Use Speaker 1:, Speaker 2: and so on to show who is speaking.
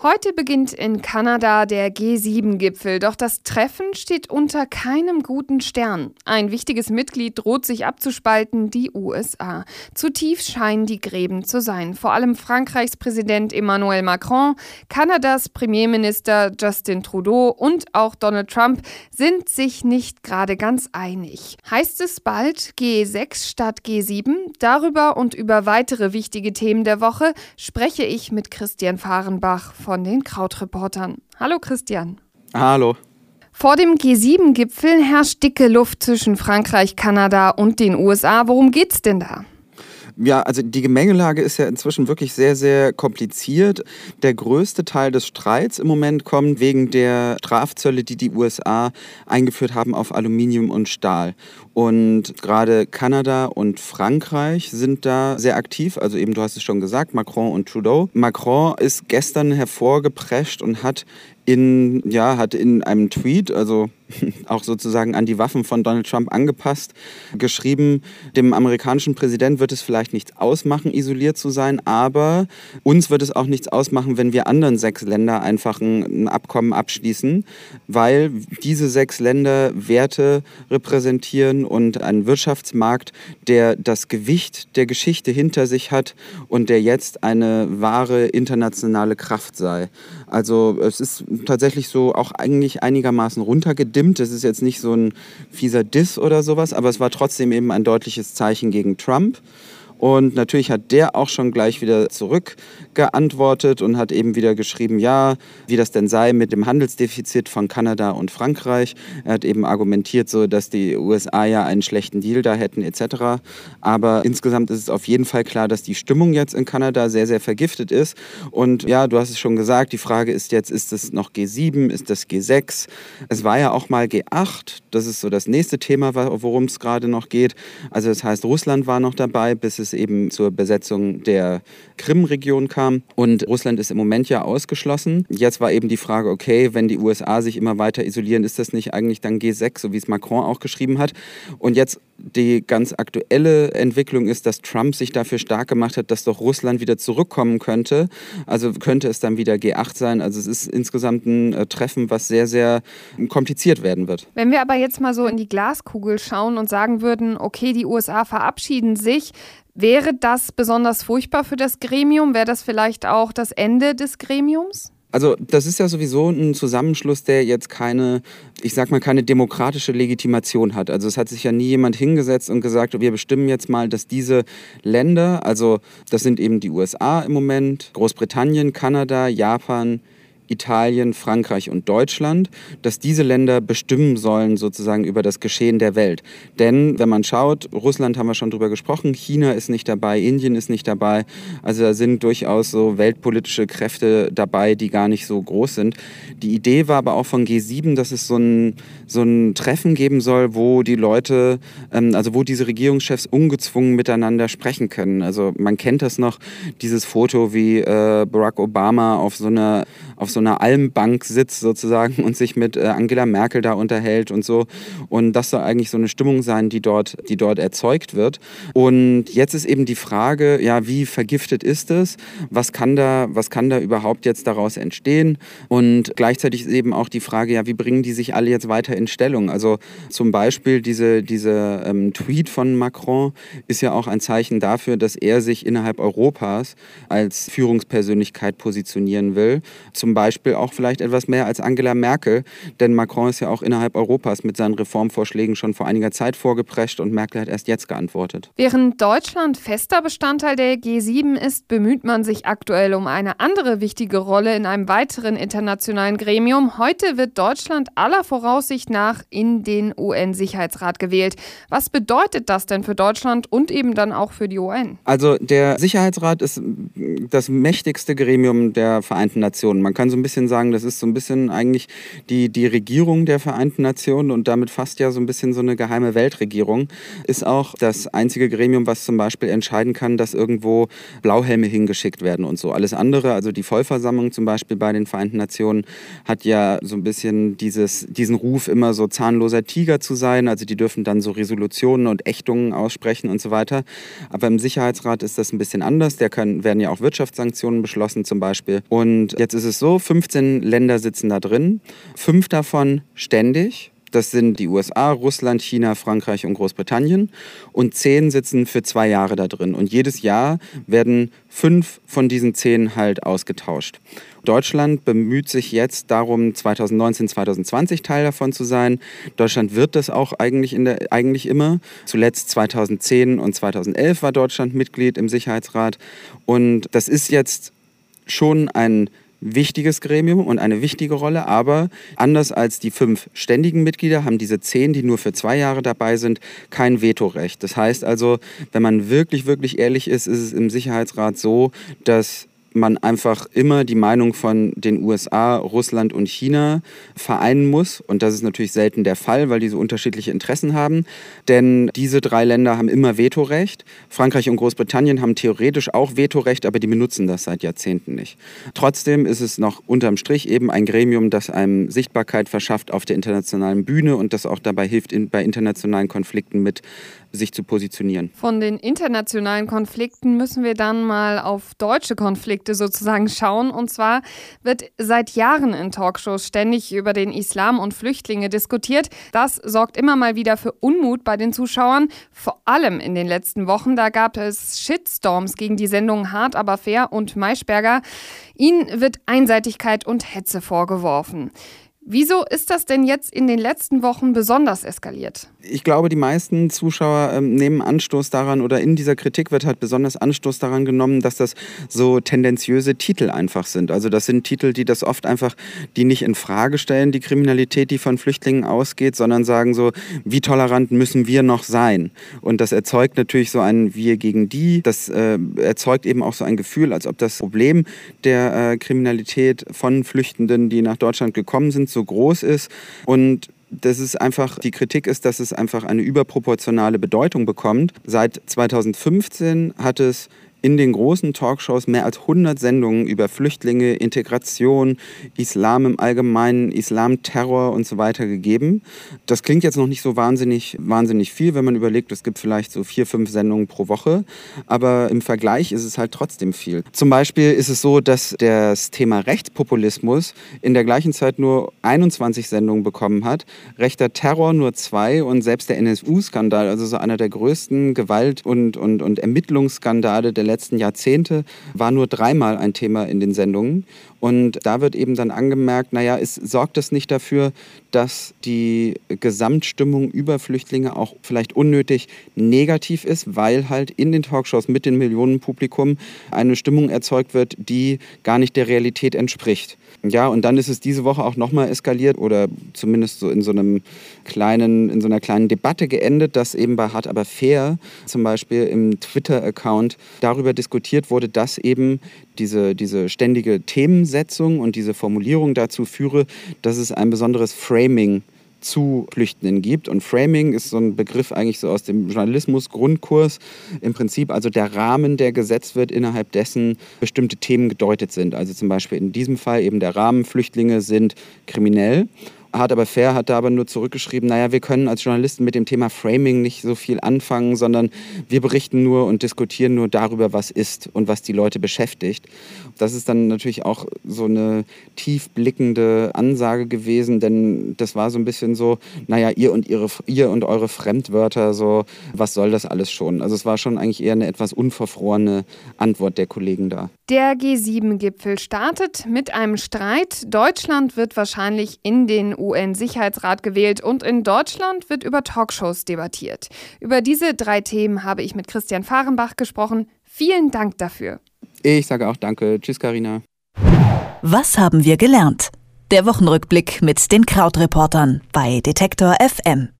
Speaker 1: Heute beginnt in Kanada der G7-Gipfel, doch das Treffen steht unter keinem guten Stern. Ein wichtiges Mitglied droht sich abzuspalten, die USA. Zu tief scheinen die Gräben zu sein. Vor allem Frankreichs Präsident Emmanuel Macron, Kanadas Premierminister Justin Trudeau und auch Donald Trump sind sich nicht gerade ganz einig. Heißt es bald G6 statt G7? Darüber und über weitere wichtige Themen der Woche spreche ich mit Christian Fahrenbach von den Krautreportern. Hallo Christian.
Speaker 2: Hallo.
Speaker 1: Vor dem G7-Gipfel herrscht dicke Luft zwischen Frankreich, Kanada und den USA. Worum geht's denn da?
Speaker 2: Ja, also die Gemengelage ist ja inzwischen wirklich sehr, sehr kompliziert. Der größte Teil des Streits im Moment kommt wegen der Strafzölle, die die USA eingeführt haben auf Aluminium und Stahl. Und gerade Kanada und Frankreich sind da sehr aktiv. Also eben, du hast es schon gesagt, Macron und Trudeau. Macron ist gestern hervorgeprescht und hat in, ja, hat in einem Tweet, also auch sozusagen an die Waffen von Donald Trump angepasst, geschrieben, dem amerikanischen Präsident wird es vielleicht nichts ausmachen, isoliert zu sein, aber uns wird es auch nichts ausmachen, wenn wir anderen sechs Länder einfach ein, Abkommen abschließen, weil diese sechs Länder Werte repräsentieren und einen Wirtschaftsmarkt, der das Gewicht der Geschichte hinter sich hat und der jetzt eine wahre internationale Kraft sei. Also es ist tatsächlich so auch eigentlich einigermaßen runtergedimmt. Es ist jetzt nicht so ein fieser Diss oder sowas, aber es war trotzdem eben ein deutliches Zeichen gegen Trump. Und natürlich hat der auch schon gleich wieder zurückgeantwortet und hat eben wieder geschrieben, ja, wie das denn sei mit dem Handelsdefizit von Kanada und Frankreich. Er hat eben argumentiert, so, dass die USA ja einen schlechten Deal da hätten etc. Aber insgesamt ist es auf jeden Fall klar, dass die Stimmung jetzt in Kanada sehr, sehr vergiftet ist. Und ja, du hast es schon gesagt, die Frage ist jetzt, ist es noch G7, ist das G6? Es war ja auch mal G8. Das ist so das nächste Thema, worum es gerade noch geht. Also das heißt, Russland war noch dabei, bis es es eben zur Besetzung der Krim-Region kam. Und Russland ist im Moment ja ausgeschlossen. Jetzt war eben die Frage, okay, wenn die USA sich immer weiter isolieren, ist das nicht eigentlich dann G6, so wie es Macron auch geschrieben hat? Und jetzt die ganz aktuelle Entwicklung ist, dass Trump sich dafür stark gemacht hat, dass doch Russland wieder zurückkommen könnte. Also könnte es dann wieder G8 sein. Also es ist insgesamt ein äh, Treffen, was sehr, sehr kompliziert werden wird.
Speaker 1: Wenn wir aber jetzt mal so in die Glaskugel schauen und sagen würden, okay, die USA verabschieden sich, wäre das besonders furchtbar für das Gremium? Wäre das vielleicht auch das Ende des Gremiums?
Speaker 2: Also das ist ja sowieso ein Zusammenschluss, der jetzt keine, ich sag mal, keine demokratische Legitimation hat. Also es hat sich ja nie jemand hingesetzt und gesagt, wir bestimmen jetzt mal, dass diese Länder, also das sind eben die USA im Moment, Großbritannien, Kanada, Japan, Italien, Frankreich und Deutschland, dass diese Länder bestimmen sollen sozusagen über das Geschehen der Welt. Denn wenn man schaut, Russland haben wir schon drüber gesprochen, China ist nicht dabei, Indien ist nicht dabei. Also da sind durchaus so weltpolitische Kräfte dabei, die gar nicht so groß sind. Die Idee war aber auch von G7, dass es so ein, so ein Treffen geben soll, wo die Leute, ähm, also wo diese Regierungschefs ungezwungen miteinander sprechen können. Also man kennt das noch, dieses Foto, wie äh, Barack Obama auf so einer auf so einer Almbank sitzt sozusagen und sich mit äh, Angela Merkel da unterhält und so. Und das soll eigentlich so eine Stimmung sein, die dort, die dort erzeugt wird. Und jetzt ist eben die Frage, ja, wie vergiftet ist es? Was kann da, was kann da überhaupt jetzt daraus entstehen? Und gleichzeitig ist eben auch die Frage, ja, wie bringen die sich alle jetzt weiter in Stellung? Also zum Beispiel diese, diese ähm, Tweet von Macron ist ja auch ein Zeichen dafür, dass er sich innerhalb Europas als Führungspersönlichkeit positionieren will. Zum zum Beispiel auch vielleicht etwas mehr als Angela Merkel, denn Macron ist ja auch innerhalb Europas mit seinen Reformvorschlägen schon vor einiger Zeit vorgeprescht und Merkel hat erst jetzt geantwortet.
Speaker 1: Während Deutschland fester Bestandteil der G7 ist, bemüht man sich aktuell um eine andere wichtige Rolle in einem weiteren internationalen Gremium. Heute wird Deutschland aller Voraussicht nach in den UN-Sicherheitsrat gewählt. Was bedeutet das denn für Deutschland und eben dann auch für die UN?
Speaker 2: Also der Sicherheitsrat ist das mächtigste Gremium der Vereinten Nationen. Man kann so ein bisschen sagen, das ist so ein bisschen eigentlich die, die Regierung der Vereinten Nationen und damit fast ja so ein bisschen so eine geheime Weltregierung. Ist auch das einzige Gremium, was zum Beispiel entscheiden kann, dass irgendwo Blauhelme hingeschickt werden und so. Alles andere, also die Vollversammlung zum Beispiel bei den Vereinten Nationen, hat ja so ein bisschen dieses, diesen Ruf, immer so zahnloser Tiger zu sein. Also die dürfen dann so Resolutionen und Ächtungen aussprechen und so weiter. Aber im Sicherheitsrat ist das ein bisschen anders. Da werden ja auch Wirtschaftssanktionen beschlossen zum Beispiel. Und jetzt ist es so, 15 Länder sitzen da drin, fünf davon ständig. Das sind die USA, Russland, China, Frankreich und Großbritannien. Und zehn sitzen für zwei Jahre da drin. Und jedes Jahr werden fünf von diesen zehn halt ausgetauscht. Deutschland bemüht sich jetzt darum, 2019, 2020 Teil davon zu sein. Deutschland wird das auch eigentlich, in der, eigentlich immer. Zuletzt 2010 und 2011 war Deutschland Mitglied im Sicherheitsrat. Und das ist jetzt schon ein wichtiges Gremium und eine wichtige Rolle, aber anders als die fünf ständigen Mitglieder haben diese zehn, die nur für zwei Jahre dabei sind, kein Vetorecht. Das heißt also, wenn man wirklich, wirklich ehrlich ist, ist es im Sicherheitsrat so, dass man einfach immer die Meinung von den USA, Russland und China vereinen muss. Und das ist natürlich selten der Fall, weil diese unterschiedliche Interessen haben. Denn diese drei Länder haben immer Vetorecht. Frankreich und Großbritannien haben theoretisch auch Vetorecht, aber die benutzen das seit Jahrzehnten nicht. Trotzdem ist es noch unterm Strich eben ein Gremium, das einem Sichtbarkeit verschafft auf der internationalen Bühne und das auch dabei hilft, in, bei internationalen Konflikten mit sich zu positionieren.
Speaker 1: Von den internationalen Konflikten müssen wir dann mal auf deutsche Konflikte sozusagen schauen. Und zwar wird seit Jahren in Talkshows ständig über den Islam und Flüchtlinge diskutiert. Das sorgt immer mal wieder für Unmut bei den Zuschauern, vor allem in den letzten Wochen. Da gab es Shitstorms gegen die Sendungen Hart aber fair und Maischberger. Ihnen wird Einseitigkeit und Hetze vorgeworfen. Wieso ist das denn jetzt in den letzten Wochen besonders eskaliert?
Speaker 2: Ich glaube, die meisten Zuschauer ähm, nehmen Anstoß daran oder in dieser Kritik wird halt besonders Anstoß daran genommen, dass das so tendenziöse Titel einfach sind. Also das sind Titel, die das oft einfach, die nicht in Frage stellen, die Kriminalität, die von Flüchtlingen ausgeht, sondern sagen so, wie tolerant müssen wir noch sein? Und das erzeugt natürlich so ein Wir gegen die. Das äh, erzeugt eben auch so ein Gefühl, als ob das Problem der äh, Kriminalität von Flüchtenden, die nach Deutschland gekommen sind, so groß ist und das ist einfach, die Kritik ist, dass es einfach eine überproportionale Bedeutung bekommt. Seit 2015 hat es in den großen Talkshows mehr als 100 Sendungen über Flüchtlinge, Integration, Islam im Allgemeinen, Islamterror und so weiter gegeben. Das klingt jetzt noch nicht so wahnsinnig, wahnsinnig viel, wenn man überlegt, es gibt vielleicht so vier, fünf Sendungen pro Woche. Aber im Vergleich ist es halt trotzdem viel. Zum Beispiel ist es so, dass das Thema Rechtspopulismus in der gleichen Zeit nur 21 Sendungen bekommen hat, rechter Terror nur zwei und selbst der NSU-Skandal, also so einer der größten Gewalt- und, und, und Ermittlungsskandale der letzten Jahrzehnte war nur dreimal ein Thema in den Sendungen. Und da wird eben dann angemerkt, naja, es sorgt es nicht dafür, dass die Gesamtstimmung über Flüchtlinge auch vielleicht unnötig negativ ist, weil halt in den Talkshows mit dem Millionenpublikum eine Stimmung erzeugt wird, die gar nicht der Realität entspricht. Ja, und dann ist es diese Woche auch nochmal eskaliert oder zumindest so in so einem kleinen, in so einer kleinen Debatte geendet, dass eben bei Hart aber fair zum Beispiel im Twitter-Account darüber diskutiert wurde, dass eben diese, diese ständige Themensetzung und diese Formulierung dazu führe, dass es ein besonderes Framing zu Flüchtenden gibt. Und Framing ist so ein Begriff eigentlich so aus dem Journalismus-Grundkurs. Im Prinzip also der Rahmen, der gesetzt wird, innerhalb dessen bestimmte Themen gedeutet sind. Also zum Beispiel in diesem Fall eben der Rahmen, Flüchtlinge sind kriminell. Hart aber fair hat da aber nur zurückgeschrieben, naja, wir können als Journalisten mit dem Thema Framing nicht so viel anfangen, sondern wir berichten nur und diskutieren nur darüber, was ist und was die Leute beschäftigt. Das ist dann natürlich auch so eine tiefblickende Ansage gewesen, denn das war so ein bisschen so, naja, ihr und, ihre, ihr und eure Fremdwörter, so, was soll das alles schon? Also es war schon eigentlich eher eine etwas unverfrorene Antwort der Kollegen da.
Speaker 1: Der G7-Gipfel startet mit einem Streit. Deutschland wird wahrscheinlich in den UN-Sicherheitsrat gewählt und in Deutschland wird über Talkshows debattiert. Über diese drei Themen habe ich mit Christian Fahrenbach gesprochen. Vielen Dank dafür.
Speaker 2: Ich sage auch danke. Tschüss, Karina.
Speaker 3: Was haben wir gelernt? Der Wochenrückblick mit den Krautreportern bei Detektor FM.